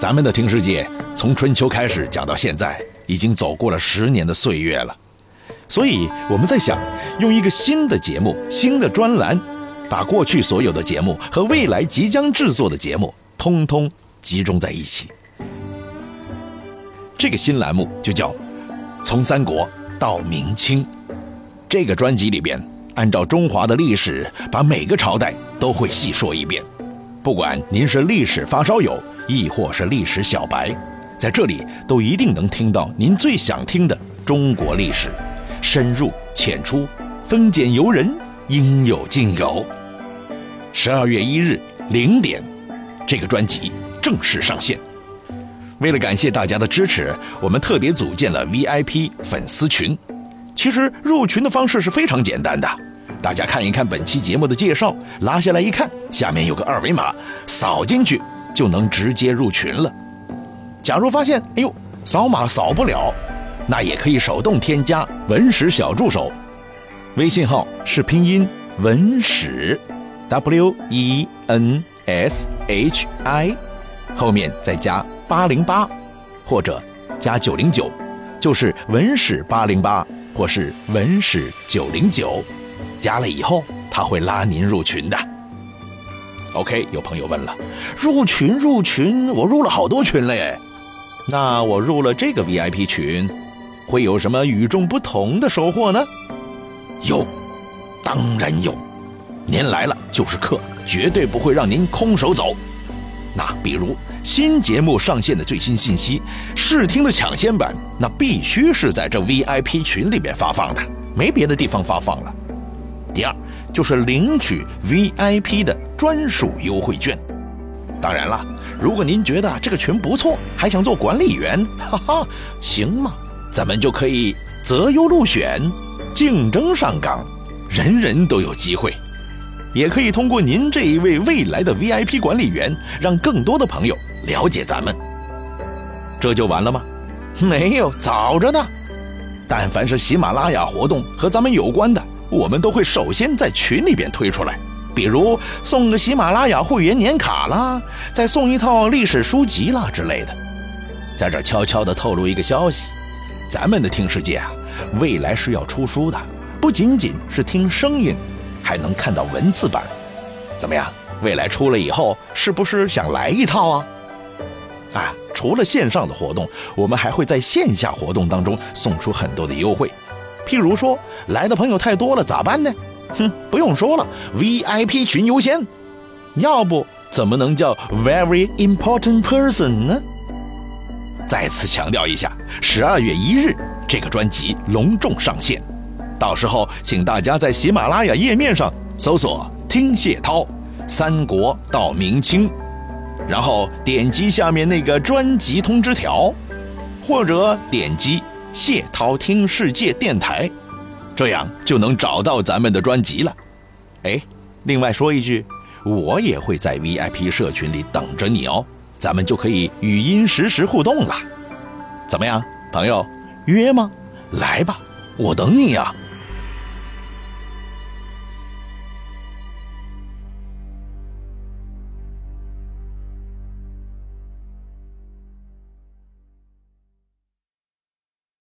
咱们的听世界从春秋开始讲到现在，已经走过了十年的岁月了，所以我们在想，用一个新的节目、新的专栏，把过去所有的节目和未来即将制作的节目，通通集中在一起。这个新栏目就叫《从三国到明清》。这个专辑里边，按照中华的历史，把每个朝代都会细说一遍。不管您是历史发烧友，亦或是历史小白，在这里都一定能听到您最想听的中国历史，深入浅出，丰俭由人，应有尽有。十二月一日零点，这个专辑正式上线。为了感谢大家的支持，我们特别组建了 VIP 粉丝群。其实入群的方式是非常简单的。大家看一看本期节目的介绍，拉下来一看，下面有个二维码，扫进去就能直接入群了。假如发现哎呦扫码扫不了，那也可以手动添加文史小助手，微信号是拼音文史，W E N S H I，后面再加八零八，或者加九零九，就是文史八零八或是文史九零九。加了以后，他会拉您入群的。OK，有朋友问了，入群入群，我入了好多群了耶。那我入了这个 VIP 群，会有什么与众不同的收获呢？有，当然有。您来了就是客，绝对不会让您空手走。那比如新节目上线的最新信息，试听的抢先版，那必须是在这 VIP 群里面发放的，没别的地方发放了。第二就是领取 VIP 的专属优惠券。当然了，如果您觉得这个群不错，还想做管理员，哈哈，行嘛，咱们就可以择优入选，竞争上岗，人人都有机会。也可以通过您这一位未来的 VIP 管理员，让更多的朋友了解咱们。这就完了吗？没有，早着呢。但凡是喜马拉雅活动和咱们有关的。我们都会首先在群里边推出来，比如送个喜马拉雅会员年卡啦，再送一套历史书籍啦之类的。在这悄悄地透露一个消息，咱们的听世界啊，未来是要出书的，不仅仅是听声音，还能看到文字版。怎么样？未来出了以后，是不是想来一套啊？啊，除了线上的活动，我们还会在线下活动当中送出很多的优惠。譬如说，来的朋友太多了，咋办呢？哼，不用说了，VIP 群优先。要不怎么能叫 Very Important Person 呢？再次强调一下，十二月一日这个专辑隆重上线，到时候请大家在喜马拉雅页面上搜索“听谢涛三国到明清”，然后点击下面那个专辑通知条，或者点击。谢涛听世界电台，这样就能找到咱们的专辑了。哎，另外说一句，我也会在 VIP 社群里等着你哦，咱们就可以语音实时互动了。怎么样，朋友，约吗？来吧，我等你呀。